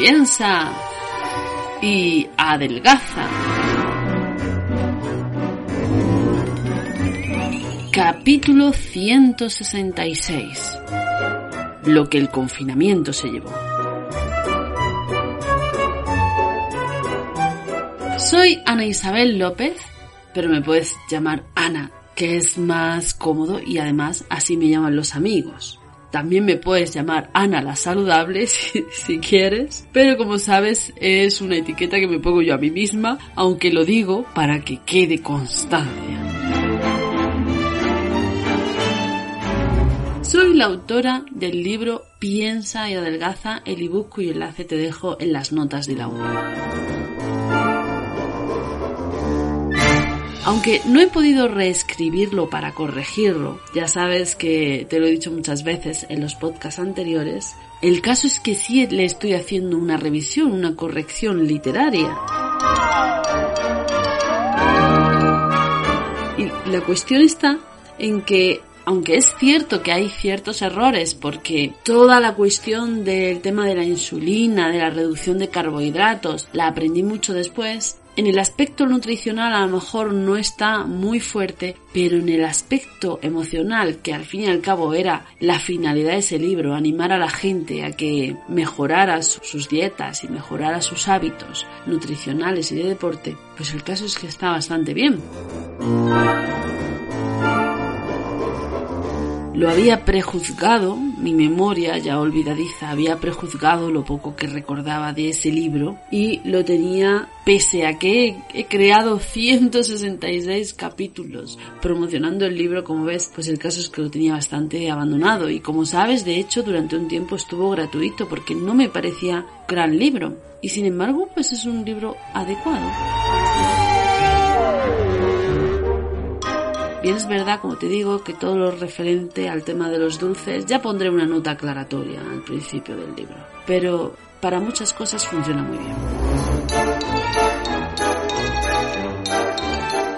piensa y adelgaza. Capítulo 166. Lo que el confinamiento se llevó. Soy Ana Isabel López, pero me puedes llamar Ana, que es más cómodo y además así me llaman los amigos. También me puedes llamar Ana la saludable si, quieres, pero como sabes es una etiqueta que me pongo yo a mí misma, aunque lo digo para que quede constancia. Soy la autora del libro Piensa y adelgaza, el ebook cuyo enlace te dejo en las notas del audio. Aunque no he podido reescribirlo para corregirlo, ya sabes que te lo he dicho muchas veces en los podcasts anteriores, el caso es que sí le estoy haciendo una revisión, una corrección literaria. Y la cuestión está en que aunque es cierto que hay ciertos errores porque toda la cuestión del tema de la insulina, de la reducción de carbohidratos, la aprendí mucho después, en el aspecto nutricional a lo mejor no está muy fuerte, pero en el aspecto emocional, que al fin y al cabo era la finalidad de ese libro, animar a la gente a que mejorara sus dietas y mejorara sus hábitos nutricionales y de deporte, pues el caso es que está bastante bien. Lo había prejuzgado, mi memoria ya olvidadiza había prejuzgado lo poco que recordaba de ese libro y lo tenía pese a que he, creado 166 capítulos promocionando el libro, como ves, pues el caso es que lo tenía bastante abandonado y como sabes, de hecho, durante un tiempo estuvo gratuito porque no me parecía gran libro y sin embargo, pues es un libro adecuado. Bien es verdad, como te digo, que todo lo referente al tema de los dulces ya pondré una nota aclaratoria al principio del libro. Pero para muchas cosas funciona muy bien.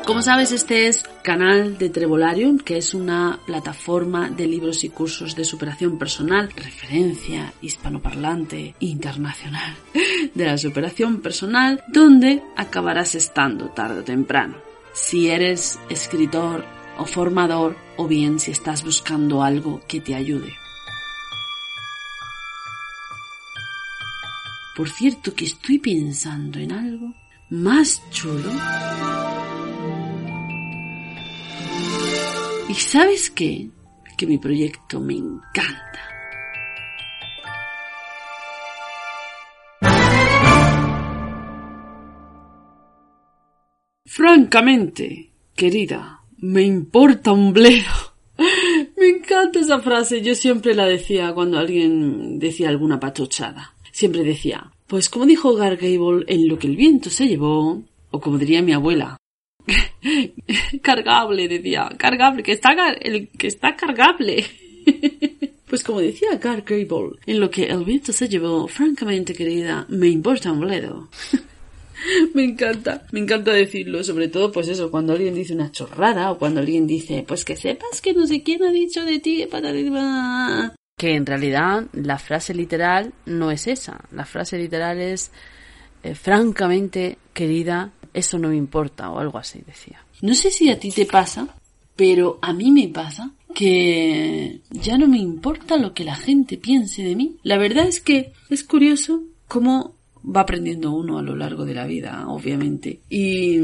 Como sabes, este es canal de Trevolarium, que es una plataforma de libros y cursos de superación personal, referencia hispanoparlante internacional de la superación personal, donde acabarás estando tarde o temprano si eres escritor o formador o bien si estás buscando algo que te ayude. Por cierto que estoy pensando en algo más chulo. ¿Y sabes qué? Que mi proyecto me encanta. Francamente, querida, me importa un bledo. Me encanta esa frase. Yo siempre la decía cuando alguien decía alguna patochada. Siempre decía, pues como dijo Gargable en lo que el viento se llevó, o como diría mi abuela, cargable, decía, cargable, que está, el, que está cargable. pues como decía Gargable en lo que el viento se llevó, francamente querida, me importa un bledo. me encanta, me encanta decirlo, sobre todo pues eso, cuando alguien dice una chorrada o cuando alguien dice, pues que sepas que no sé quién ha dicho de ti, que en realidad la frase literal no es esa, la frase literal es, eh, francamente, querida, eso no me importa o algo así, decía. No sé si a ti te pasa, pero a mí me pasa que ya no me importa lo que la gente piense de mí. La verdad es que es curioso cómo va aprendiendo uno a lo largo de la vida, obviamente. Y,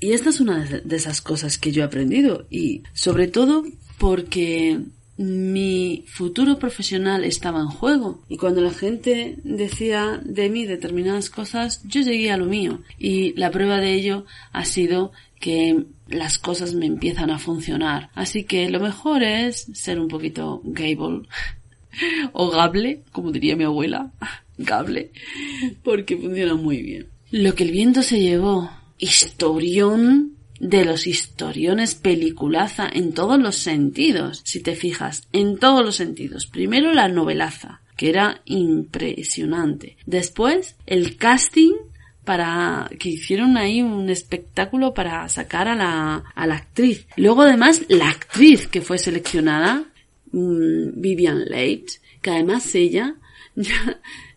esta es una de esas cosas que yo he aprendido y sobre todo porque mi futuro profesional estaba en juego y cuando la gente decía de mí determinadas cosas, yo llegué a lo mío y la prueba de ello ha sido que las cosas me empiezan a funcionar. Así que lo mejor es ser un poquito gable o gable, como diría mi abuela cable porque funciona muy bien. Lo que el viento se llevó, historión de los historiones peliculaza en todos los sentidos, si te fijas, en todos los sentidos. Primero la novelaza, que era impresionante. Después el casting para que hicieron ahí un espectáculo para sacar a la, a la actriz. Luego además la actriz que fue seleccionada, mm, Vivian Leigh, que además ella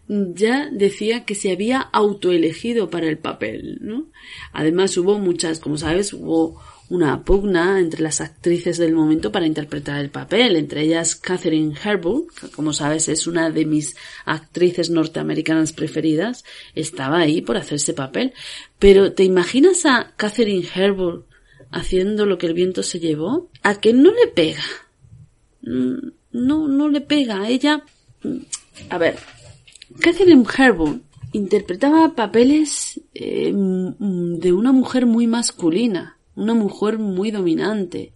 decía que se había autoelegido para el papel, ¿no? Además hubo muchas, como sabes, hubo una pugna entre las actrices del momento para interpretar el papel, entre ellas Catherine Herbull, que como sabes es una de mis actrices norteamericanas preferidas, estaba ahí por hacer ese papel. Pero ¿te imaginas a Catherine Herbull haciendo lo que el viento se llevó? ¿A que no le pega? Mm, no, no le pega. A ella, mm, a ver, Catherine Herbull interpretaba papeles eh, mm, de una mujer muy masculina una mujer muy dominante.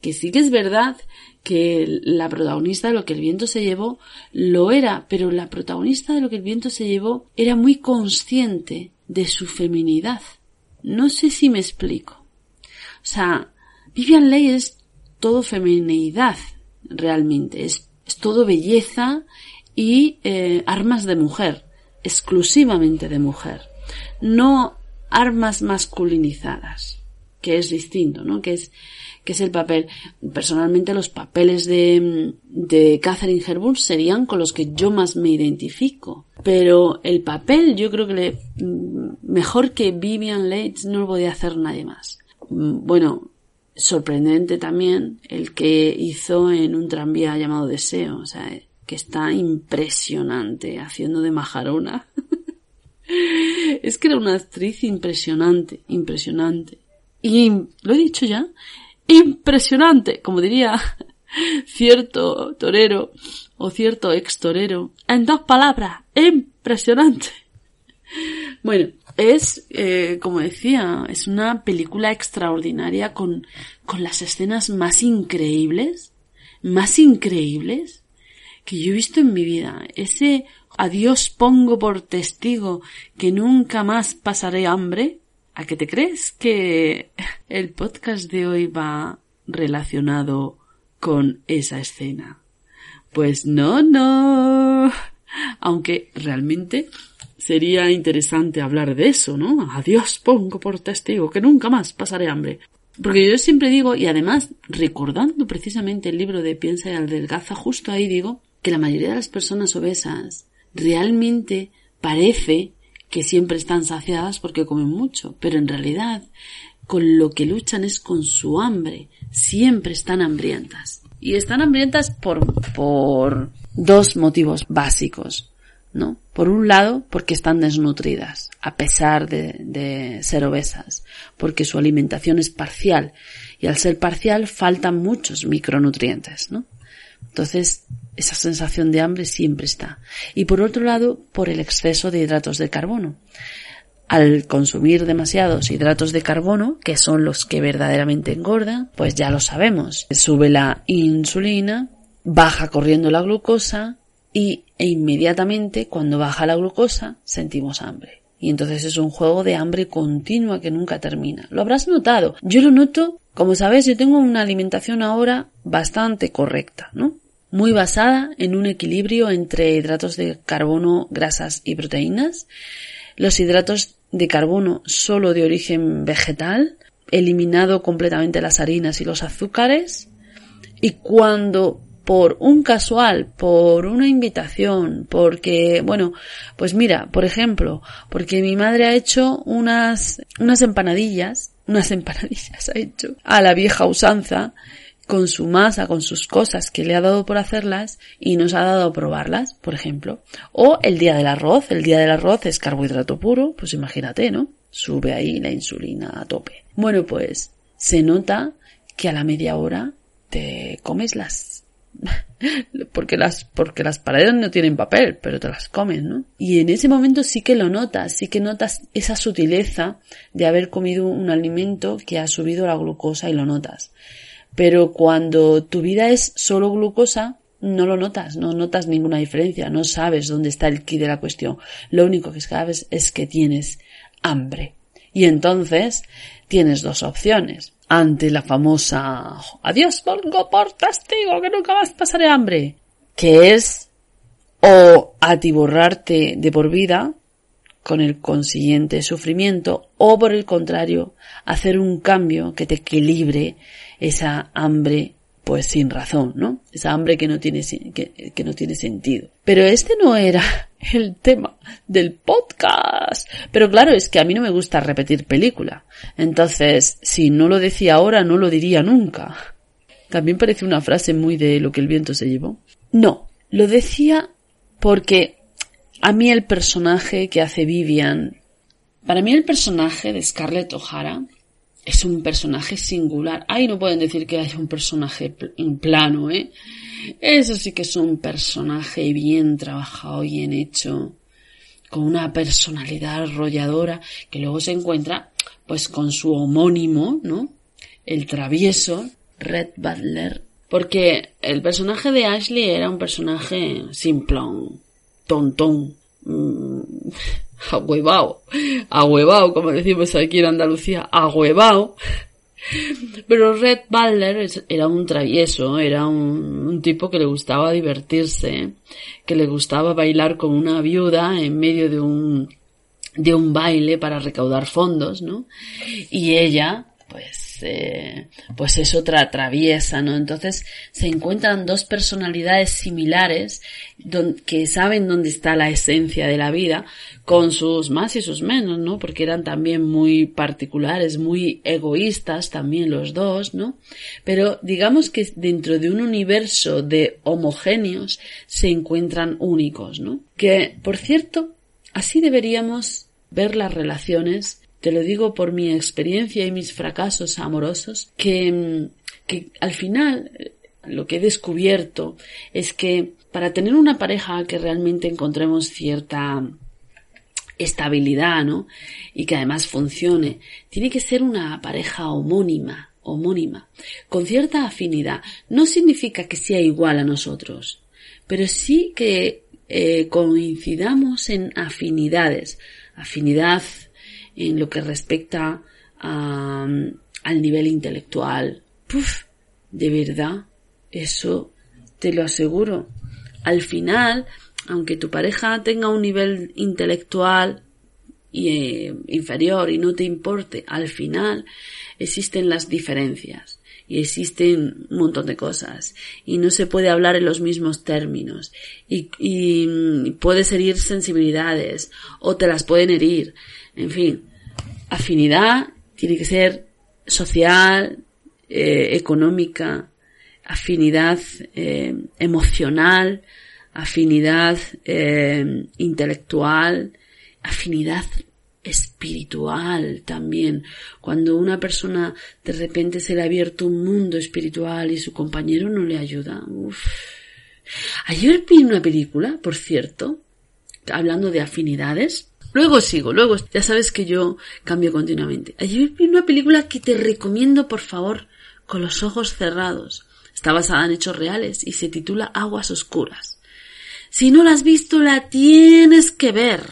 Que sí que es verdad que la protagonista de lo que el viento se llevó lo era, pero la protagonista de lo que el viento se llevó era muy consciente de su feminidad. No sé si me explico. O sea, Vivian Leigh es todo feminidad, realmente. Es, todo belleza y eh, armas de mujer, exclusivamente de mujer. No armas masculinizadas que es distinto, ¿no? Que es, que es el papel. Personalmente los papeles de, de Catherine Hepburn serían con los que yo más me identifico. Pero el papel yo creo que le, mejor que Vivian Leigh no lo podía hacer nadie más. Bueno, sorprendente también el que hizo en un tranvía llamado Deseo, o sea, que está impresionante haciendo de majarona. es que era una actriz impresionante, impresionante. Y lo he dicho ya, impresionante, como diría cierto torero o cierto ex torero. En dos palabras, impresionante. Bueno, es, eh, como decía, es una película extraordinaria con, con las escenas más increíbles, más increíbles que yo he visto en mi vida. Ese adiós pongo por testigo que nunca más pasaré hambre, ¿A qué te crees que el podcast de hoy va relacionado con esa escena? Pues no, no. Aunque realmente sería interesante hablar de eso, ¿no? Adiós pongo por testigo que nunca más pasaré hambre. Porque yo siempre digo, y además recordando precisamente el libro de Piensa y Aldelgaza, justo ahí digo que la mayoría de las personas obesas realmente parece que siempre están saciadas porque comen mucho, pero en realidad con lo que luchan es con su hambre, siempre están hambrientas. Y están hambrientas por, por dos motivos básicos, ¿no? Por un lado, porque están desnutridas, a pesar de, ser obesas, porque su alimentación es parcial, y al ser parcial faltan muchos micronutrientes, ¿no? Entonces, esa sensación de hambre siempre está. Y por otro lado, por el exceso de hidratos de carbono. Al consumir demasiados hidratos de carbono, que son los que verdaderamente engordan, pues ya lo sabemos. Sube la insulina, baja corriendo la glucosa y e inmediatamente cuando baja la glucosa sentimos hambre. Y entonces es un juego de hambre continua que nunca termina. Lo habrás notado. Yo lo noto, como sabes, yo tengo una alimentación ahora bastante correcta, ¿no? Muy basada en un equilibrio entre hidratos de carbono, grasas y proteínas, los hidratos de carbono solo de origen vegetal, eliminado completamente las harinas y los azúcares, y cuando por un casual, por una invitación, porque, bueno, pues mira, por ejemplo, porque mi madre ha hecho unas, unas empanadillas, unas empanadillas ha hecho a la vieja usanza, con su masa, con sus cosas que le ha dado por hacerlas y nos ha dado a probarlas, por ejemplo. O el día del arroz, el día del arroz es carbohidrato puro, pues imagínate, ¿no? Sube ahí la insulina a tope. Bueno, pues se nota que a la media hora te comes las porque las porque las paredes no tienen papel, pero te las comes, ¿no? Y en ese momento sí que lo notas, sí que notas esa sutileza de haber comido un alimento que ha subido la glucosa y lo notas. Pero cuando tu vida es solo glucosa, no lo notas, no notas ninguna diferencia, no sabes dónde está el quid de la cuestión. Lo único que sabes es que tienes hambre. Y entonces tienes dos opciones. Ante la famosa adiós pongo por testigo que nunca más pasaré hambre. Que es o atiborrarte de por vida con el consiguiente sufrimiento o por el contrario hacer un cambio que te equilibre esa hambre pues sin razón, ¿no? Esa hambre que no tiene, que, que no tiene sentido. Pero este no era el tema del podcast. Pero claro, es que a mí no me gusta repetir película. Entonces, si no lo decía ahora, no lo diría nunca. También parece una frase muy de lo que el viento se llevó. No, lo decía porque a mí el personaje que hace Vivian, para mí el personaje de Scarlett O'Hara es un personaje singular. Ahí no pueden decir que haya un personaje en plano, ¿eh? Eso sí que es un personaje bien trabajado, bien hecho, con una personalidad arrolladora, que luego se encuentra, pues, con su homónimo, ¿no? El travieso, Red Butler, porque el personaje de Ashley era un personaje simplón, tontón, mmm, ahuevao, ahuevao, como decimos aquí en Andalucía, ahuevao. Pero Red Butler era un travieso, era un, un, tipo que le gustaba divertirse, que le gustaba bailar con una viuda en medio de un, de un baile para recaudar fondos, ¿no? Y ella, pues, eh, pues es otra traviesa, ¿no? Entonces se encuentran dos personalidades similares que saben dónde está la esencia de la vida, con sus más y sus menos, ¿no? Porque eran también muy particulares, muy egoístas también los dos, ¿no? Pero digamos que dentro de un universo de homogéneos se encuentran únicos, ¿no? Que, por cierto, así deberíamos ver las relaciones te lo digo por mi experiencia y mis fracasos amorosos, que, que al final eh, lo que he descubierto es que para tener una pareja que realmente encontremos cierta estabilidad, ¿no? Y que además funcione, tiene que ser una pareja homónima, homónima, con cierta afinidad. No significa que sea igual a nosotros, pero sí que eh, coincidamos en afinidades, afinidad en lo que respecta a, al nivel intelectual. Puf, de verdad, eso te lo aseguro. Al final, aunque tu pareja tenga un nivel intelectual eh, inferior y no te importe, al final existen las diferencias y existen un montón de cosas y no se puede hablar en los mismos términos y, y puedes herir sensibilidades o te las pueden herir en fin, afinidad tiene que ser social, eh, económica, afinidad eh, emocional, afinidad eh, intelectual, afinidad espiritual también. Cuando una persona de repente se le ha abierto un mundo espiritual y su compañero no le ayuda. Uf. Ayer vi una película, por cierto, hablando de afinidades, Luego sigo, luego ya sabes que yo cambio continuamente. Ayer vi una película que te recomiendo por favor con los ojos cerrados. Está basada en hechos reales y se titula Aguas Oscuras. Si no la has visto, la tienes que ver.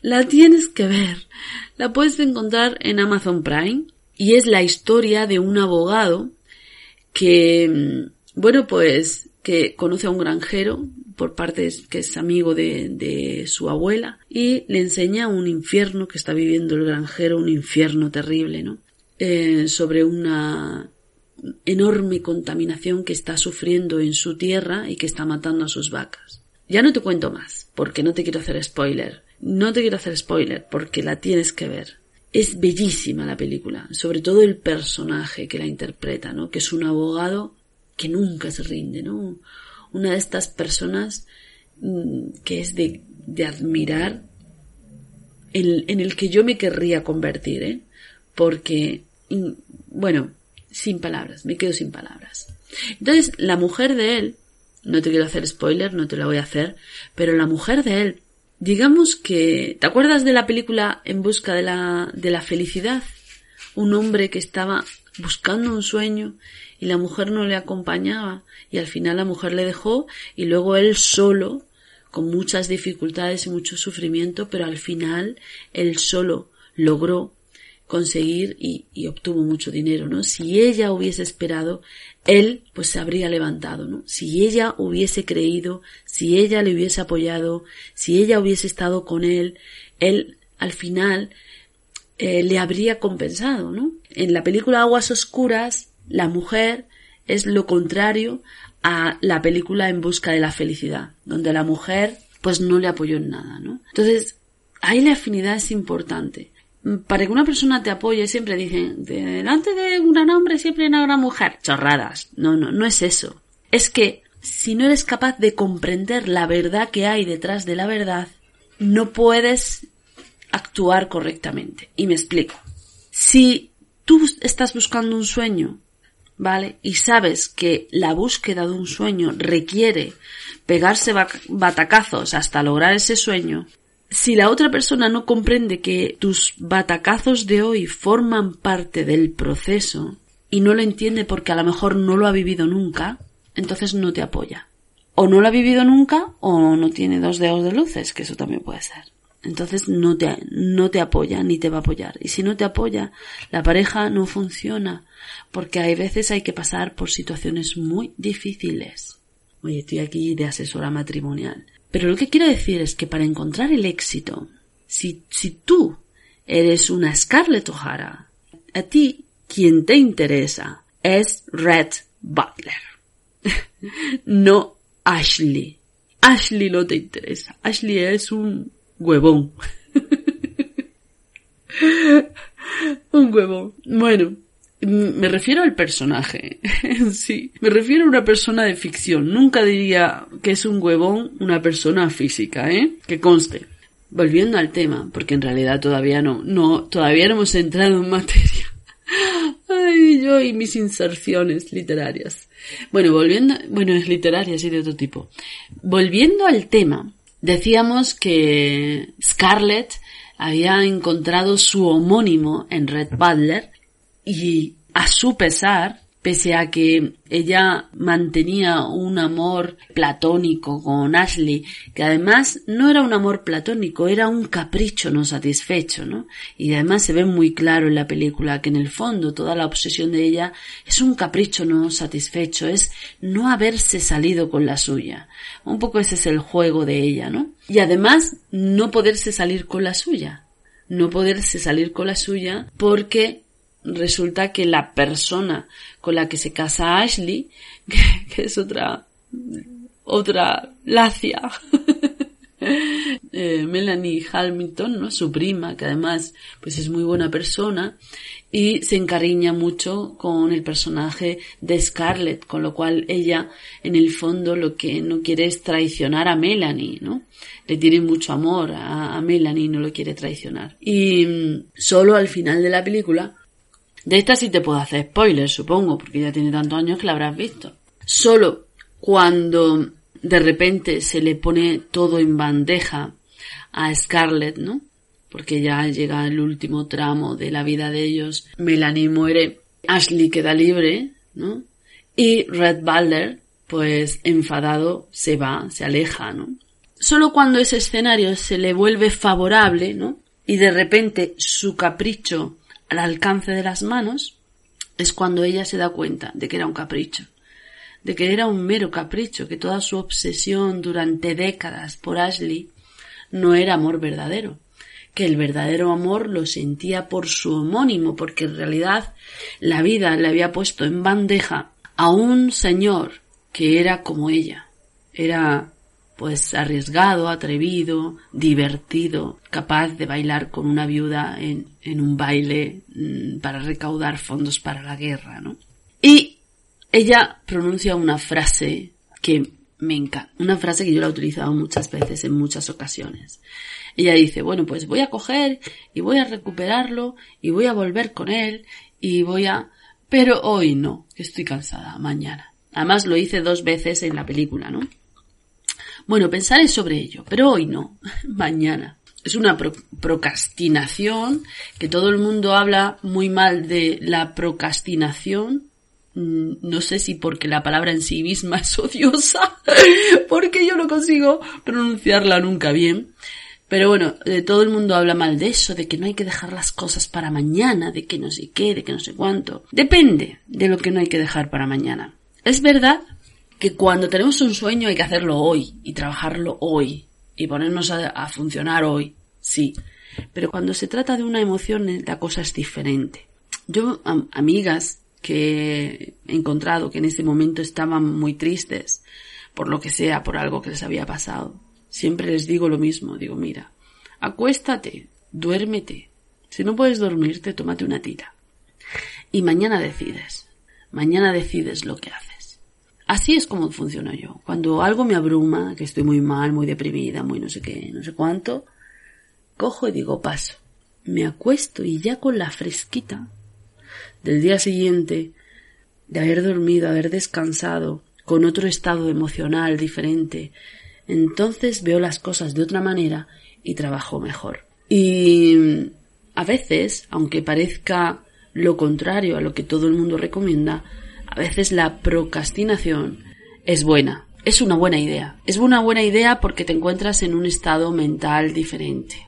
La tienes que ver. La puedes encontrar en Amazon Prime y es la historia de un abogado que, mm, bueno, pues que conoce a un granjero por parte que es amigo de, de, su abuela y le enseña un infierno que está viviendo el granjero, un infierno terrible, ¿no? Eh, sobre una enorme contaminación que está sufriendo en su tierra y que está matando a sus vacas. Ya no te cuento más, porque no te quiero hacer spoiler. No te quiero hacer spoiler, porque la tienes que ver. Es bellísima la película, sobre todo el personaje que la interpreta, ¿no? Que es un abogado que nunca se rinde, ¿no? Una de estas personas mm, que es de, admirar, en, en, el que yo me querría convertir, ¿eh? Porque, bueno, sin palabras, me quedo sin palabras. Entonces, la mujer de él, no te quiero hacer spoiler, no te la voy a hacer, pero la mujer de él, digamos que, ¿te acuerdas de la película En busca de la, de la felicidad? Un hombre que estaba buscando un sueño y la mujer no le acompañaba y al final la mujer le dejó y luego él solo, con muchas dificultades y mucho sufrimiento, pero al final él solo logró conseguir y, obtuvo mucho dinero, ¿no? Si ella hubiese esperado, él pues se habría levantado, ¿no? Si ella hubiese creído, si ella le hubiese apoyado, si ella hubiese estado con él, él al final eh, le habría compensado, ¿no? En la película Aguas Oscuras, la mujer es lo contrario a la película En busca de la felicidad, donde la mujer pues no le apoyó en nada, ¿no? Entonces, ahí la afinidad es importante. Para que una persona te apoye siempre dicen, delante de un gran hombre siempre hay una mujer. Chorradas. No, no, no es eso. Es que si no eres capaz de comprender la verdad que hay detrás de la verdad, no puedes actuar correctamente. Y me explico. Si tú estás buscando un sueño, ¿vale? Y sabes que la búsqueda de un sueño requiere pegarse batacazos hasta lograr ese sueño, si la otra persona no comprende que tus batacazos de hoy forman parte del proceso y no lo entiende porque a lo mejor no lo ha vivido nunca, entonces no te apoya. O no lo ha vivido nunca o no tiene dos dedos de luces, que eso también puede ser. Entonces no te, no te apoya ni te va a apoyar. Y si no te apoya, la pareja no funciona. Porque hay veces hay que pasar por situaciones muy difíciles. Oye, estoy aquí de asesora matrimonial. Pero lo que quiero decir es que para encontrar el éxito, si, si tú eres una Scarlett O'Hara, a ti quien te interesa es Red Butler. no Ashley. Ashley no te interesa. Ashley es un huevón. un huevón. Bueno, me refiero al personaje. sí, me refiero a una persona de ficción. Nunca diría que es un huevón una persona física, ¿eh? Que conste. Volviendo al tema, porque en realidad todavía no, no, todavía no hemos entrado en materia. Ay, yo y mis inserciones literarias. Bueno, volviendo, bueno, es literaria, y de otro tipo. Volviendo al tema, decíamos que Scarlett había encontrado su homónimo en Red Butler y a su pesar, pese a que ella mantenía un amor platónico con Ashley, que además no era un amor platónico, era un capricho no satisfecho, ¿no? Y además se ve muy claro en la película que en el fondo toda la obsesión de ella es un capricho no satisfecho, es no haberse salido con la suya. Un poco ese es el juego de ella, ¿no? Y además no poderse salir con la suya. No poderse salir con la suya porque resulta que la persona con la que se casa Ashley, que, es otra, otra lacia, eh, Melanie Hamilton, ¿no? Su prima, que además, pues es muy buena persona, y se encariña mucho con el personaje de Scarlett, con lo cual ella, en el fondo, lo que no quiere es traicionar a Melanie, ¿no? Le tiene mucho amor a, a Melanie y no lo quiere traicionar. Y mm, solo al final de la película, de esta sí te puedo hacer spoilers, supongo, porque ya tiene tantos años que la habrás visto. Solo cuando de repente se le pone todo en bandeja a Scarlett, ¿no? Porque ya llega el último tramo de la vida de ellos. Melanie muere, Ashley queda libre, ¿no? Y Red Balder, pues enfadado, se va, se aleja, ¿no? Solo cuando ese escenario se le vuelve favorable, ¿no? Y de repente su capricho al alcance de las manos, es cuando ella se da cuenta de que era un capricho, de que era un mero capricho, que toda su obsesión durante décadas por Ashley no era amor verdadero, que el verdadero amor lo sentía por su homónimo, porque en realidad la vida le había puesto en bandeja a un señor que era como ella, era pues arriesgado, atrevido, divertido, capaz de bailar con una viuda en, en un baile mm, para recaudar fondos para la guerra, ¿no? Y ella pronuncia una frase que me encanta, una frase que yo la he utilizado muchas veces en muchas ocasiones. Ella dice, bueno, pues voy a coger y voy a recuperarlo y voy a volver con él y voy a... Pero hoy no, estoy cansada, mañana. Además lo hice dos veces en la película, ¿no? Bueno, pensaré sobre ello, pero hoy no, mañana. Es una procrastinación, que todo el mundo habla muy mal de la procrastinación. Mm, no sé si porque la palabra en sí misma es odiosa, porque yo no consigo pronunciarla nunca bien. Pero bueno, de todo el mundo habla mal de eso, de que no hay que dejar las cosas para mañana, de que no sé qué, de que no sé cuánto. Depende de lo que no hay que dejar para mañana. Es verdad que cuando tenemos un sueño hay que hacerlo hoy y trabajarlo hoy y ponernos a, funcionar hoy, sí. Pero cuando se trata de una emoción la cosa es diferente. Yo, amigas que he encontrado que en ese momento estaban muy tristes, por lo que sea, por algo que les había pasado. Siempre les digo lo mismo, digo, mira, acuéstate, duérmete. Si no puedes dormirte, tómate una tira. Y mañana decides. Mañana decides lo que haces. Así es como funciono yo. Cuando algo me abruma, que estoy muy mal, muy deprimida, muy no sé qué, no sé cuánto, cojo y digo paso. Me acuesto y ya con la fresquita del día siguiente, de haber dormido, haber descansado, con otro estado emocional diferente, entonces veo las cosas de otra manera y trabajo mejor. Y a veces, aunque parezca lo contrario a lo que todo el mundo recomienda, a veces la procrastinación es buena, es una buena idea. Es una buena idea porque te encuentras en un estado mental diferente.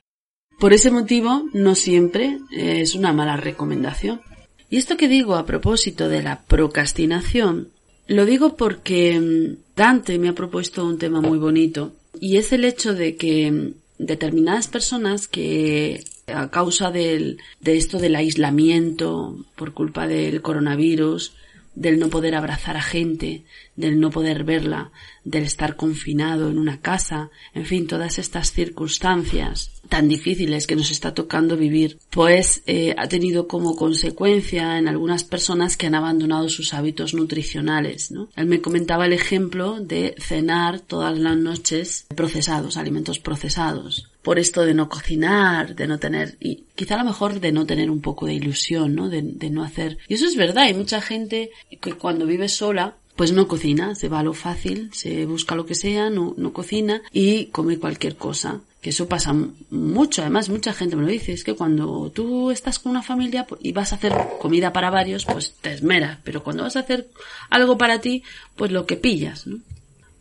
Por ese motivo, no siempre es una mala recomendación. Y esto que digo a propósito de la procrastinación, lo digo porque mm, Dante me ha propuesto un tema muy bonito y es el hecho de que mm, determinadas personas que a causa del, de esto del aislamiento por culpa del coronavirus, del no poder abrazar a gente, del no poder verla, del estar confinado en una casa, en fin, todas estas circunstancias tan difíciles que nos está tocando vivir, pues eh, ha tenido como consecuencia en algunas personas que han abandonado sus hábitos nutricionales. ¿no? Él me comentaba el ejemplo de cenar todas las noches procesados, alimentos procesados por esto de no cocinar, de no tener, y quizá a lo mejor de no tener un poco de ilusión, ¿no? De, no hacer. Y eso es verdad, hay mucha gente que cuando vive sola, pues no cocina, se va a lo fácil, se busca lo que sea, no, no cocina y come cualquier cosa. Que eso pasa mucho, además mucha gente me lo dice, es que cuando tú estás con una familia y vas a hacer comida para varios, pues te esmeras, pero cuando vas a hacer algo para ti, pues lo que pillas, ¿no?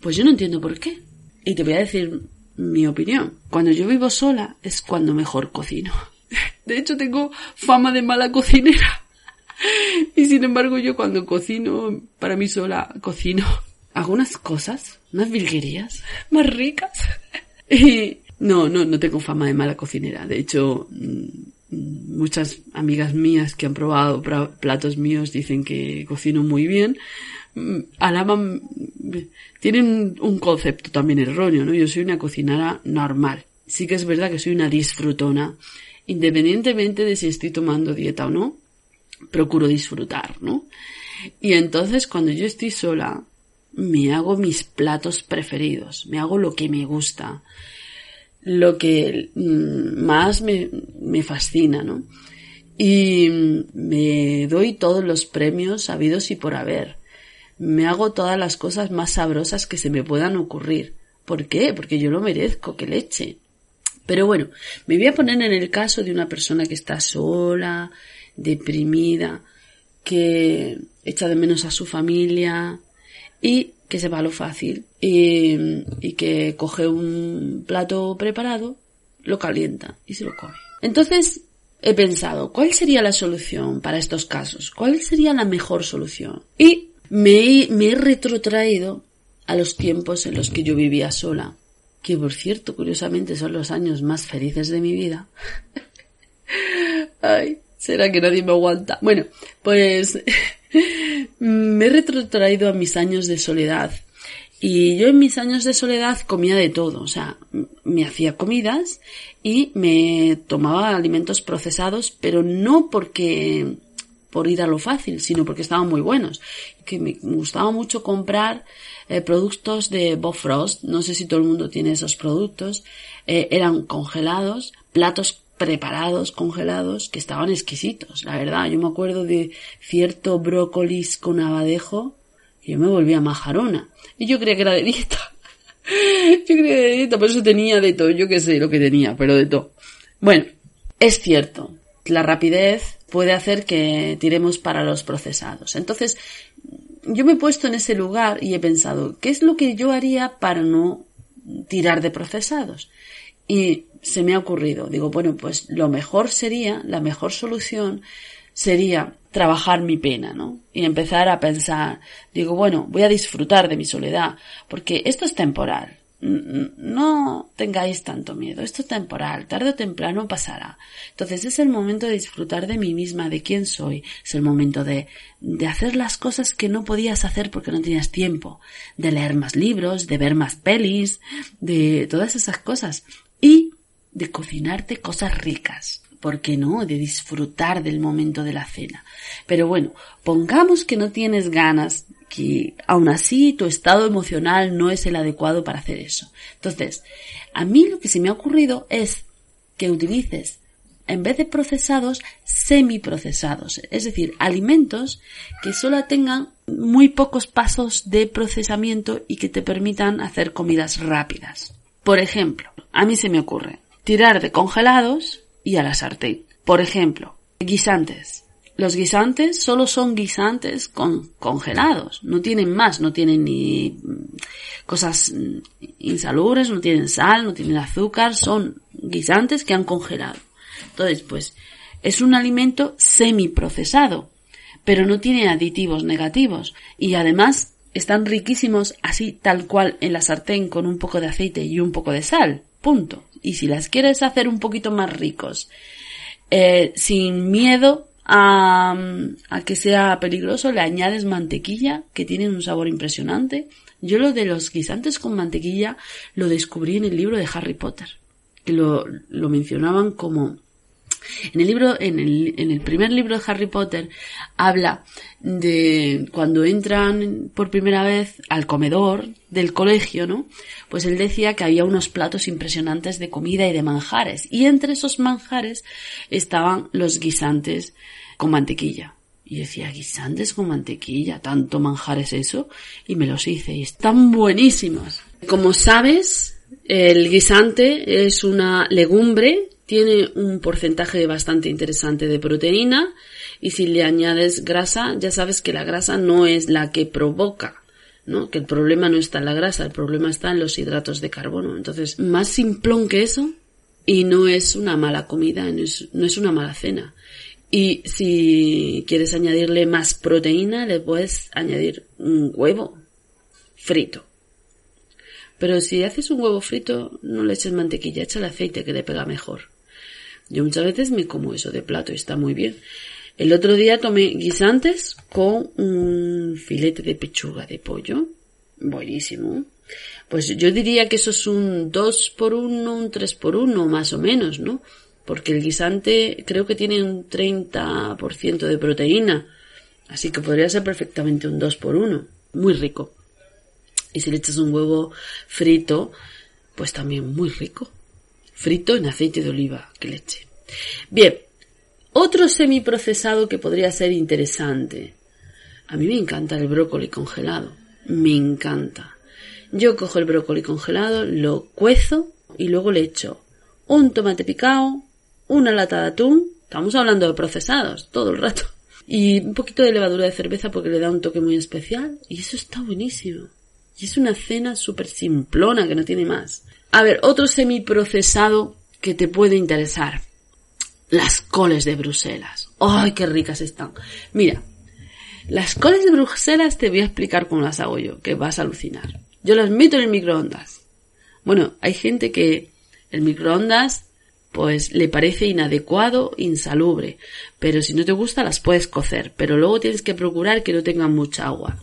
Pues yo no entiendo por qué. Y te voy a decir mi opinión. Cuando yo vivo sola es cuando mejor cocino. De hecho, tengo fama de mala cocinera. Y sin embargo, yo cuando cocino para mí sola, cocino algunas cosas, unas virguerías, más ricas. Y no, no, no tengo fama de mala cocinera. De hecho, mm, muchas amigas mías que han probado platos míos dicen que cocino muy bien. Mm, alaban, tienen un concepto también erróneo, ¿no? Yo soy una cocinera normal. Sí que es verdad que soy una disfrutona, independientemente de si estoy tomando dieta o no, procuro disfrutar, ¿no? Y entonces cuando yo estoy sola, me hago mis platos preferidos, me hago lo que me gusta, lo que mm, más me, me fascina, ¿no? Y me doy todos los premios habidos y por haber me hago todas las cosas más sabrosas que se me puedan ocurrir. ¿Por qué? Porque yo lo merezco, que leche. Pero bueno, me voy a poner en el caso de una persona que está sola, deprimida, que echa de menos a su familia y que se va a lo fácil y, y que coge un plato preparado, lo calienta y se lo come. Entonces he pensado, ¿cuál sería la solución para estos casos? ¿Cuál sería la mejor solución? Y me he, retrotraído a los tiempos en los que yo vivía sola, que por cierto, curiosamente, son los años más felices de mi vida. Ay, será que nadie me aguanta. Bueno, pues me he retrotraído a mis años de soledad. Y yo en mis años de soledad comía de todo, o sea, me hacía comidas y me tomaba alimentos procesados, pero no porque por ir a lo fácil, sino porque estaban muy buenos. Que me gustaba mucho comprar eh, productos de Bofrost, no sé si todo el mundo tiene esos productos, eh, eran congelados, platos preparados, congelados, que estaban exquisitos, la verdad. Yo me acuerdo de cierto brócolis con abadejo, y yo me volvía majarona. Y yo creía que era de dieta. yo creía que era de dieta, por eso tenía de todo, yo qué sé lo que tenía, pero de todo. Bueno, es cierto, la rapidez puede hacer que tiremos para los procesados. Entonces, yo me he puesto en ese lugar y he pensado, ¿qué es lo que yo haría para no tirar de procesados? Y se me ha ocurrido, digo, bueno, pues lo mejor sería, la mejor solución sería trabajar mi pena, ¿no? Y empezar a pensar, digo, bueno, voy a disfrutar de mi soledad, porque esto es temporal. No tengáis tanto miedo, esto es temporal, tarde o temprano pasará. Entonces es el momento de disfrutar de mí misma, de quién soy, es el momento de, de hacer las cosas que no podías hacer porque no tenías tiempo, de leer más libros, de ver más pelis, de todas esas cosas y de cocinarte cosas ricas. ¿por qué no? De disfrutar del momento de la cena. Pero bueno, pongamos que no tienes ganas que aún así tu estado emocional no es el adecuado para hacer eso. Entonces, a mí lo que se me ha ocurrido es que utilices en vez de procesados, semiprocesados, es decir, alimentos que solo tengan muy pocos pasos de procesamiento y que te permitan hacer comidas rápidas. Por ejemplo, a mí se me ocurre tirar de congelados y a la sartén. Por ejemplo, guisantes. Los guisantes solo son guisantes con congelados, no tienen más, no tienen ni mm, cosas mm, insalubres, no tienen sal, no tienen azúcar, son guisantes que han congelado. Entonces, pues, es un alimento semiprocesado, pero no tiene aditivos negativos y además están riquísimos así tal cual en la sartén con un poco de aceite y un poco de sal. Punto. Y si las quieres hacer un poquito más ricos, eh, sin miedo a, que sea peligroso, le añades mantequilla, que tienen un sabor impresionante. Yo lo de los guisantes con mantequilla lo descubrí en el libro de Harry Potter, que lo, lo mencionaban como en el libro, en el, primer libro de Harry Potter, habla de cuando entran por primera vez al comedor del colegio, ¿no? Pues él decía que había unos platos impresionantes de comida y de manjares. Y entre esos manjares estaban los guisantes con mantequilla. Y decía, guisantes con mantequilla, tanto manjar es eso. Y me los hice y están buenísimos. Como sabes, el guisante es una legumbre tiene un porcentaje bastante interesante de proteína y si le añades grasa, ya sabes que la grasa no es la que provoca, ¿no? Que el problema no está en la grasa, el problema está en los hidratos de carbono. Entonces, más simplón que eso y no es una mala comida, no es, no es una mala cena. Y si quieres añadirle más proteína, le puedes añadir un huevo frito. Pero si haces un huevo frito, no le eches mantequilla, echa el aceite que le pega mejor. Yo muchas veces me como eso de plato y está muy bien. El otro día tomé guisantes con un filete de pechuga de pollo. Buenísimo. Pues yo diría que eso es un 2 por 1, un 3 por 1 más o menos, ¿no? Porque el guisante creo que tiene un 30% de proteína. Así que podría ser perfectamente un 2 por 1. Muy rico. Y si le echas un huevo frito, pues también muy rico frito en aceite de oliva, que leche. Bien, otro semiprocesado que podría ser interesante. A mí me encanta el brócoli congelado. Me encanta. Yo cojo el brócoli congelado, lo cuezo y luego le echo un tomate picado, una lata de atún. Estamos hablando de procesados todo el rato. Y un poquito de levadura de cerveza porque le da un toque muy especial. Y eso está buenísimo. Y es una cena súper simplona que no tiene más. A ver, otro semiprocesado que te puede interesar. Las coles de Bruselas. ¡Ay, qué ricas están! Mira, las coles de Bruselas te voy a explicar cómo las hago yo, que vas a alucinar. Yo las meto en el microondas. Bueno, hay gente que el microondas pues le parece inadecuado, insalubre, pero si no te gusta las puedes cocer, pero luego tienes que procurar que no tengan mucha agua.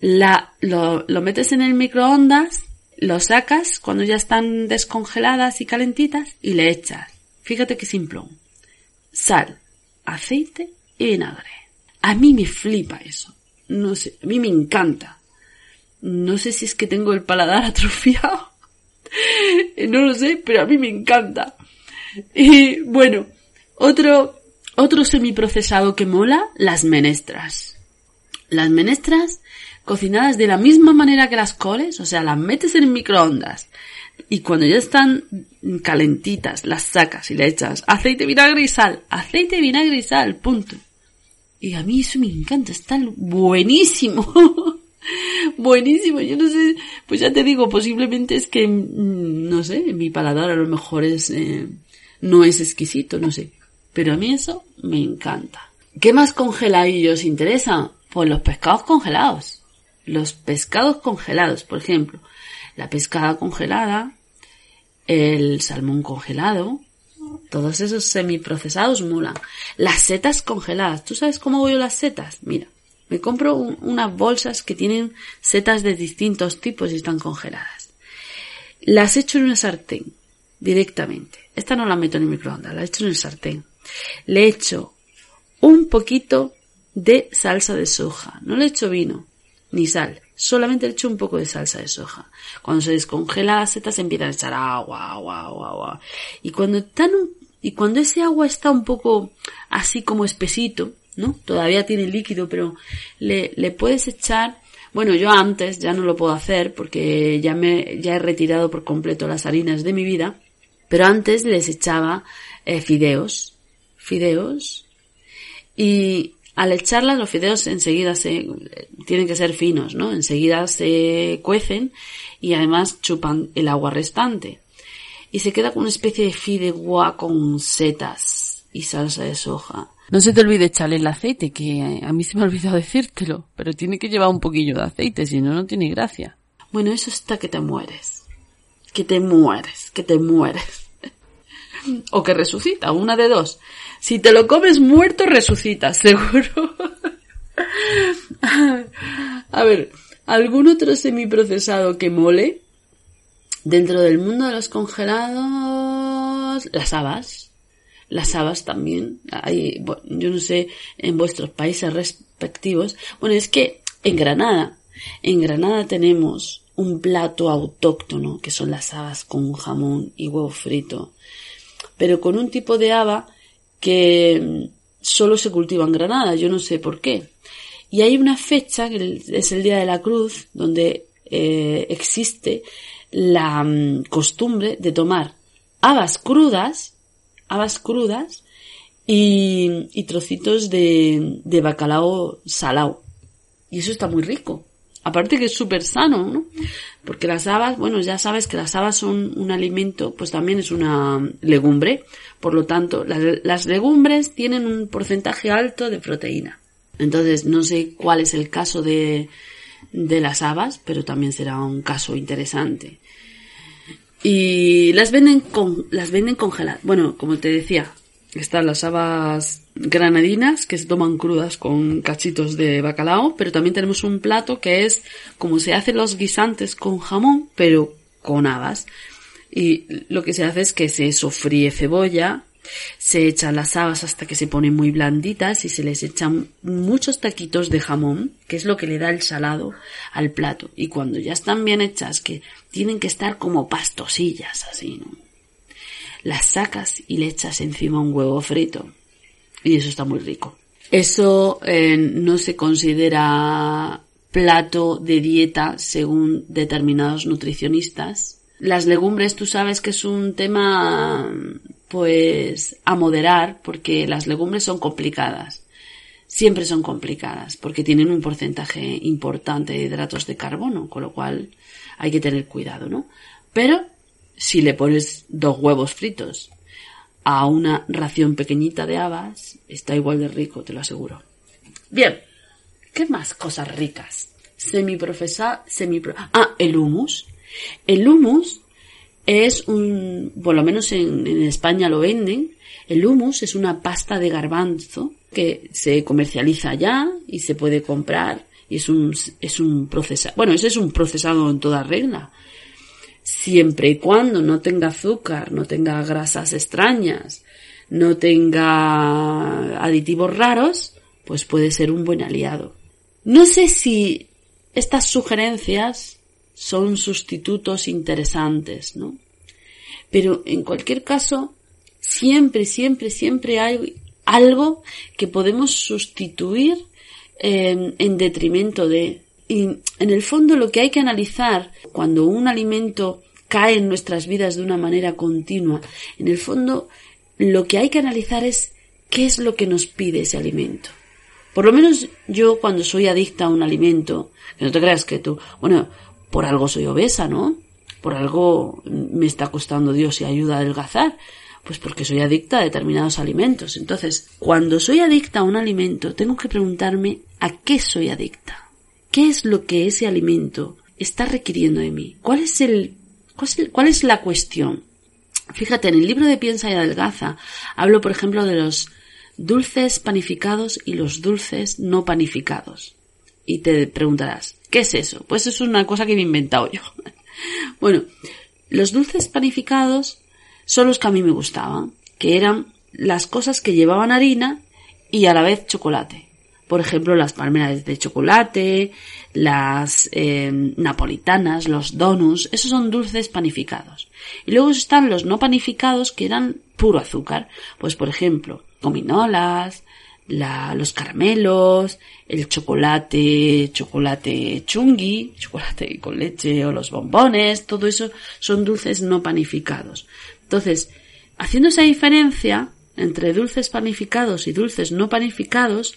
La, lo, metes en el microondas lo sacas cuando ya están descongeladas y calentitas y le echas. Fíjate qué simplón. Sal, aceite y vinagre. A mí me flipa eso. No sé, a mí me encanta. No sé si es que tengo el paladar atrofiado. no lo sé, pero a mí me encanta. Y bueno, otro, otro semiprocesado que mola, las menestras. Las menestras cocinadas de la misma manera que las coles, o sea, las metes en microondas y cuando ya están calentitas las sacas y le echas aceite, vinagre y sal, aceite, vinagre y sal, punto. Y a mí eso me encanta, está buenísimo. buenísimo, yo no sé, pues ya te digo, posiblemente es que, mm, no sé, mi paladar a lo mejor es, eh, no es exquisito, no sé. Pero a mí eso me encanta. ¿Qué más congeladillos interesa? Pues los pescados congelados los pescados congelados, por ejemplo. la pescada congelada, el salmón congelado, todos esos semiprocesados molan. Las setas congeladas. ¿Tú sabes cómo voy las setas? Mira, me compro unas bolsas que tienen setas de distintos tipos y están congeladas. Las echo en una sartén directamente. Esta no la meto en el microondas, la echo en el sartén. Le echo un poquito de salsa de soja. No le echo vino ni sal. Solamente le echo un poco de salsa de soja. Cuando se descongela la seta se empieza a echar agua, agua, agua. Y cuando están y cuando ese agua está un poco así como espesito, ¿no? Todavía tiene líquido, pero le, le puedes echar, bueno, yo antes ya no lo puedo hacer porque ya me, ya he retirado por completo las harinas de mi vida, pero antes les echaba eh, fideos, fideos, y al echarlas los fideos enseguida se, tienen que ser finos, ¿no? Enseguida se cuecen y además chupan el agua restante. Y se queda con una especie de fideuá con setas y salsa de soja. No se te olvide echarle el aceite, que a mí se me ha olvidado decírtelo, pero tiene que llevar un poquillo de aceite, si no, no tiene gracia. Bueno, eso está que te mueres. Que te mueres, que te mueres. o que resucita, una de dos. Si te lo comes muerto, resucita, seguro. A ver, ¿algún otro semiprocesado que mole? Dentro del mundo de los congelados, las habas. Las habas también. Yo no sé, en vuestros países respectivos. Bueno, es que en Granada, en Granada tenemos un plato autóctono, que son las habas con jamón y huevo frito. Pero con un tipo de haba que solo se cultiva en Granada, yo no sé por qué. Y hay una fecha, que es el Día de la Cruz, donde eh, existe la mm, costumbre de tomar habas crudas, habas crudas y, y trocitos de, de bacalao salado. Y eso está muy rico. Aparte que es súper sano, ¿no? Porque las habas, bueno, ya sabes que las habas son un alimento, pues también es una legumbre. Por lo tanto, las, legumbres tienen un porcentaje alto de proteína. Entonces, no sé cuál es el caso de, de las habas, pero también será un caso interesante. Y las venden con, las venden congeladas. Bueno, como te decía, están las habas granadinas que se toman crudas con cachitos de bacalao, pero también tenemos un plato que es como se hacen los guisantes con jamón, pero con habas. Y lo que se hace es que se sofríe cebolla, se echan las habas hasta que se ponen muy blanditas y se les echan muchos taquitos de jamón, que es lo que le da el salado al plato. Y cuando ya están bien hechas, que tienen que estar como pastosillas así, ¿no? Las sacas y le echas encima un huevo frito. Y eso está muy rico. Eso eh, no se considera plato de dieta según determinados nutricionistas. Las legumbres, tú sabes que es un tema pues a moderar porque las legumbres son complicadas. Siempre son complicadas porque tienen un porcentaje importante de hidratos de carbono, con lo cual hay que tener cuidado, ¿no? Pero si le pones dos huevos fritos a una ración pequeñita de habas, está igual de rico, te lo aseguro. Bien, ¿qué más cosas ricas? Semiprofesa, semipro... Ah, el humus. El humus es un, por lo menos en, España lo venden, el humus es una pasta de garbanzo que se comercializa ya y se puede comprar y es un, es un procesado, bueno, ese es un procesado en toda regla. Siempre y cuando no tenga azúcar, no tenga grasas extrañas, no tenga aditivos raros, pues puede ser un buen aliado. No sé si estas sugerencias son sustitutos interesantes, ¿no? Pero en cualquier caso, siempre, siempre, siempre hay algo que podemos sustituir en, en detrimento de. Y en el fondo lo que hay que analizar cuando un alimento cae en nuestras vidas de una manera continua, en el fondo lo que hay que analizar es qué es lo que nos pide ese alimento. Por lo menos yo cuando soy adicta a un alimento, que no te creas que tú, bueno, por algo soy obesa, ¿no? Por algo me está costando Dios y ayuda a adelgazar. Pues porque soy adicta a determinados alimentos. Entonces, cuando soy adicta a un alimento, tengo que preguntarme a qué soy adicta. ¿Qué es lo que ese alimento está requiriendo de mí? ¿Cuál es el, cuál es, la cuestión? Fíjate, en el libro de Piensa y Adelgaza hablo, por ejemplo, de los dulces panificados y los dulces no panificados. Y te preguntarás, ¿qué es eso? Pues es una cosa que me he inventado yo. bueno, los dulces panificados son los que a mí me gustaban, que eran las cosas que llevaban harina y a la vez chocolate. Por ejemplo, las palmeras de chocolate, las eh, napolitanas, los donuts, esos son dulces panificados. Y luego están los no panificados que eran puro azúcar. Pues por ejemplo, gominolas, la, los caramelos, el chocolate, chocolate chungui, chocolate con leche o los bombones, todo eso son dulces no panificados. Entonces, haciendo esa diferencia entre dulces panificados y dulces no panificados,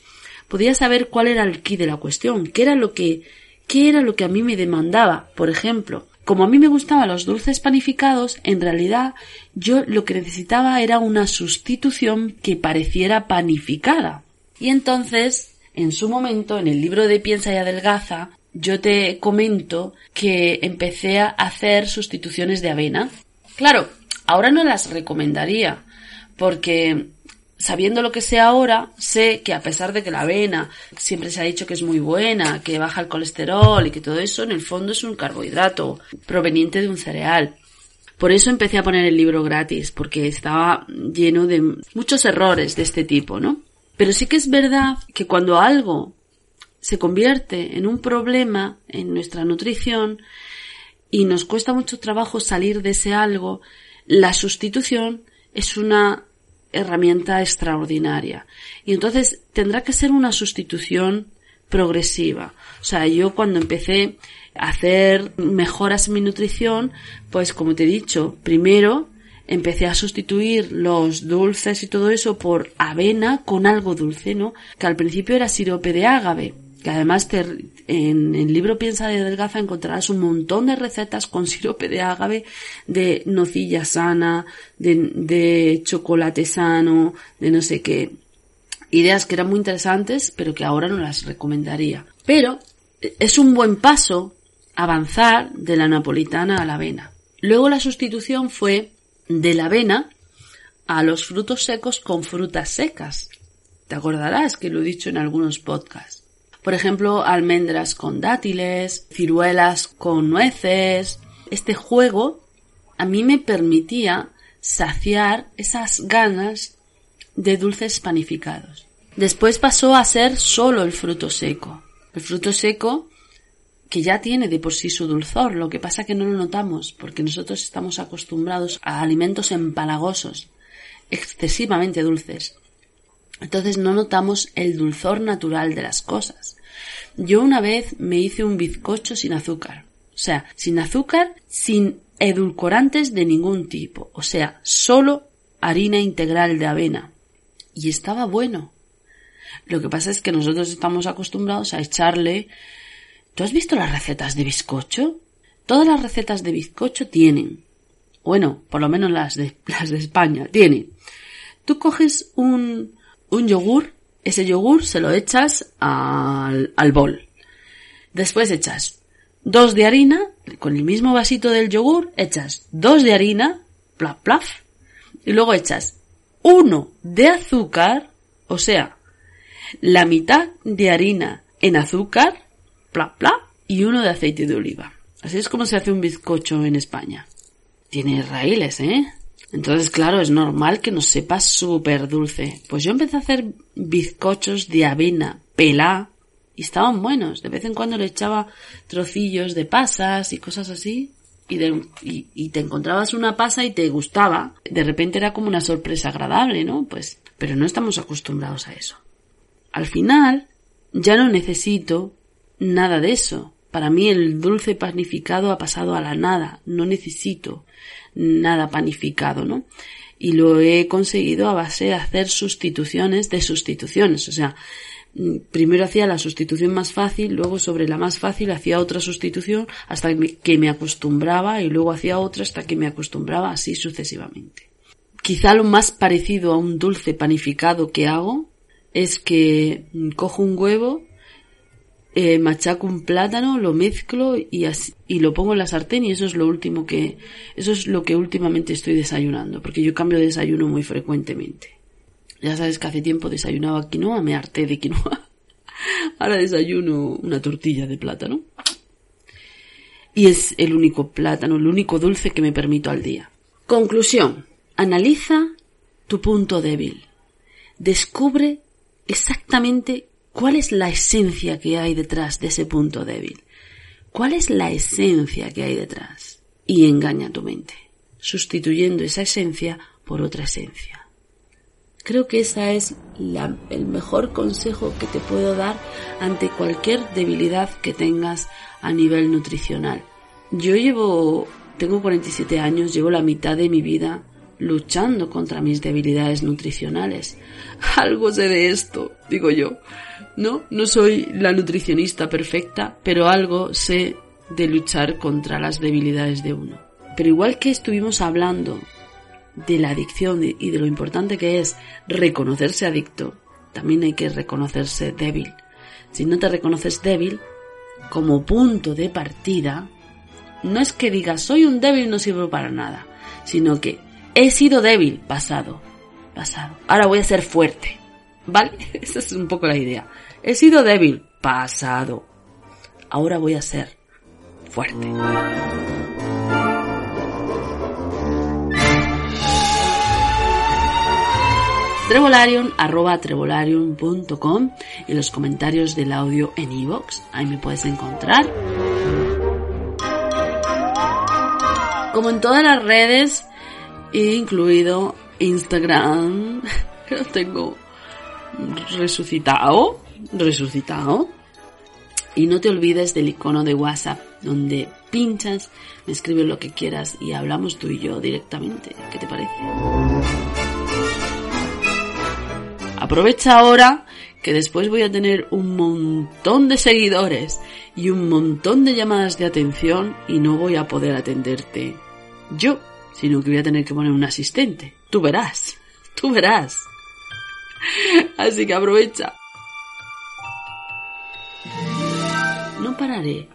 podía saber cuál era el quid de la cuestión, qué era lo que, qué era lo que a mí me demandaba. Por ejemplo, como a mí me gustaban los dulces panificados, en realidad yo lo que necesitaba era una sustitución que pareciera panificada. Y entonces, en su momento, en el libro de Piensa y Adelgaza, yo te comento que empecé a hacer sustituciones de avena. Claro, ahora no las recomendaría, porque sabiendo lo que sé ahora, sé que a pesar de que la avena siempre se ha dicho que es muy buena, que baja el colesterol y que todo eso, en el fondo es un carbohidrato proveniente de un cereal. Por eso empecé a poner el libro gratis, porque estaba lleno de muchos errores de este tipo, ¿no? Pero sí que es verdad que cuando algo se convierte en un problema en nuestra nutrición y nos cuesta mucho trabajo salir de ese algo, la sustitución es una herramienta extraordinaria. Y entonces tendrá que ser una sustitución progresiva. O sea, yo cuando empecé a hacer mejoras en mi nutrición, pues como te he dicho, primero empecé a sustituir los dulces y todo eso por avena con algo dulce, ¿no? Que al principio era sirope de ágave que además en el libro Piensa de Delgaza encontrarás un montón de recetas con sirope de ágave, de nocilla sana, de, de chocolate sano, de no sé qué. Ideas que eran muy interesantes, pero que ahora no las recomendaría. Pero es un buen paso avanzar de la napolitana a la avena. Luego la sustitución fue de la avena a los frutos secos con frutas secas. Te acordarás que lo he dicho en algunos podcasts. Por ejemplo, almendras con dátiles, ciruelas con nueces. Este juego a mí me permitía saciar esas ganas de dulces panificados. Después pasó a ser solo el fruto seco. El fruto seco que ya tiene de por sí su dulzor, lo que pasa que no lo notamos porque nosotros estamos acostumbrados a alimentos empalagosos, excesivamente dulces. Entonces no notamos el dulzor natural de las cosas. Yo una vez me hice un bizcocho sin azúcar. O sea, sin azúcar, sin edulcorantes de ningún tipo. O sea, solo harina integral de avena. Y estaba bueno. Lo que pasa es que nosotros estamos acostumbrados a echarle... ¿Tú has visto las recetas de bizcocho? Todas las recetas de bizcocho tienen. Bueno, por lo menos las de, las de España tienen. Tú coges un, un yogur, ese yogur se lo echas al, al bol. Después echas dos de harina, con el mismo vasito del yogur, echas dos de harina, plaf, plaf, y luego echas uno de azúcar, o sea, la mitad de harina en azúcar, plaf, plaf, y uno de aceite de oliva. Así es como se hace un bizcocho en España. Tiene raíles, ¿eh? Entonces, claro, es normal que nos sepa súper dulce. Pues yo empecé a hacer bizcochos de avena pelá y estaban buenos. De vez en cuando le echaba trocillos de pasas y cosas así. Y, y, te encontrabas una pasa y te gustaba. De repente era como una sorpresa agradable, ¿no? Pues, pero no estamos acostumbrados a eso. Al final, ya no necesito nada de eso. Para mí el dulce panificado ha pasado a la nada. No necesito nada panificado, ¿no? Y lo he conseguido a base de hacer sustituciones de sustituciones. O sea, mm, primero hacía la sustitución más fácil, luego sobre la más fácil hacía otra sustitución hasta que me acostumbraba y luego hacía otra hasta que me acostumbraba así sucesivamente. Quizá lo más parecido a un dulce panificado que hago es que mm, cojo un huevo, eh, machaco un plátano, lo mezclo y, así- y lo pongo en la sartén y eso es lo último que, eso es lo que últimamente estoy desayunando, porque yo cambio de desayuno muy frecuentemente. Ya sabes que hace tiempo desayunaba quinoa, me harté de quinoa. Ahora desayuno una tortilla de plátano. Y es el único plátano, el único dulce que me permito al día. Conclusión. Analiza tu punto débil. Descubre exactamente cuál es la esencia que hay detrás de ese punto débil. ¿Cuál es la esencia que hay detrás? Y engaña tu mente, sustituyendo esa esencia por otra esencia. Creo que ese es el mejor consejo que te puedo dar ante cualquier debilidad que tengas a nivel nutricional. Yo llevo, tengo 47 años, llevo la mitad de mi vida luchando contra mis debilidades nutricionales. Algo sé de esto, digo yo. No, no soy la nutricionista perfecta, pero algo sé de luchar contra las debilidades de uno. Pero igual que estuvimos hablando de la adicción y de lo importante que es reconocerse adicto, también hay que reconocerse débil. Si no te reconoces débil, como punto de partida, no es que digas soy un débil no sirvo para nada, sino que he sido débil, pasado, pasado. Ahora voy a ser fuerte. ¿Vale? Esa es un poco la idea. He sido débil, pasado. Ahora voy a ser fuerte. Trevolarium, arroba trevolarium.com y los comentarios del audio en iVoox. Ahí me puedes encontrar. Como en todas las redes, incluido Instagram, que lo tengo resucitado, resucitado. Y no te olvides del icono de WhatsApp, donde pinchas, me escribes lo que quieras y hablamos tú y yo directamente. ¿Qué te parece? Aprovecha ahora que después voy a tener un montón de seguidores y un montón de llamadas de atención y no voy a poder atenderte yo, sino que voy a tener que poner un asistente. Tú verás, tú verás. Así que aprovecha. No pararé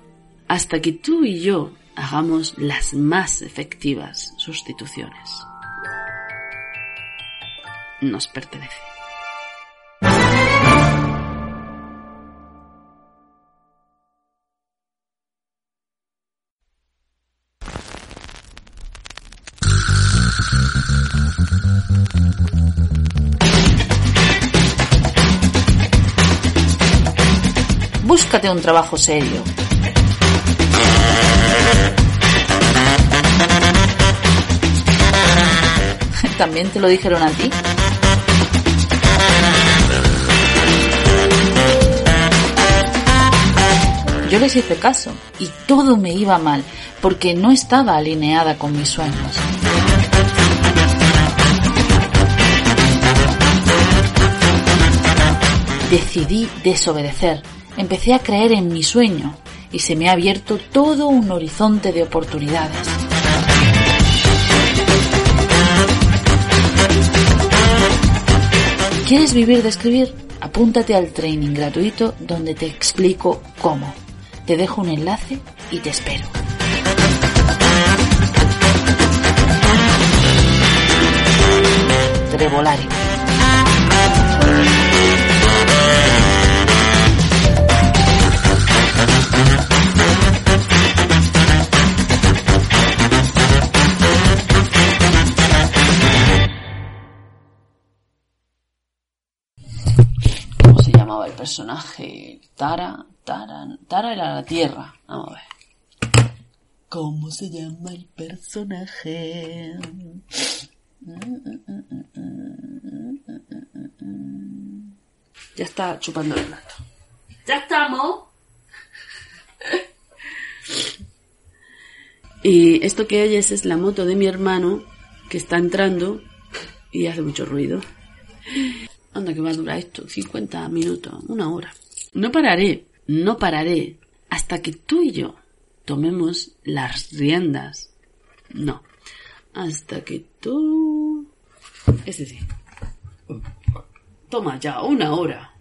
hasta que tú y yo hagamos las más efectivas sustituciones. Nos pertenece. Búscate un trabajo serio. ¿También te lo dijeron a ti? Yo les hice caso y todo me iba mal porque no estaba alineada con mis sueños. Decidí desobedecer, empecé a creer en mi sueño y se me ha abierto todo un horizonte de oportunidades. ¿Quieres vivir de escribir? Apúntate al training gratuito donde te explico cómo. Te dejo un enlace y te espero. Trevolario. Llamaba el personaje? Tara, Tara, Tara era la Tierra. Vamos a ver. ¿Cómo se llama el personaje? Ya está chupando el plato. ¡Ya estamos! Y esto que oyes es la moto de mi hermano que está entrando y hace mucho ruido. Anda que va a durar esto, 50 minutos, una hora. No pararé, no pararé hasta que tú y yo tomemos las riendas. No, hasta que tú... Ese sí. Toma ya, una hora.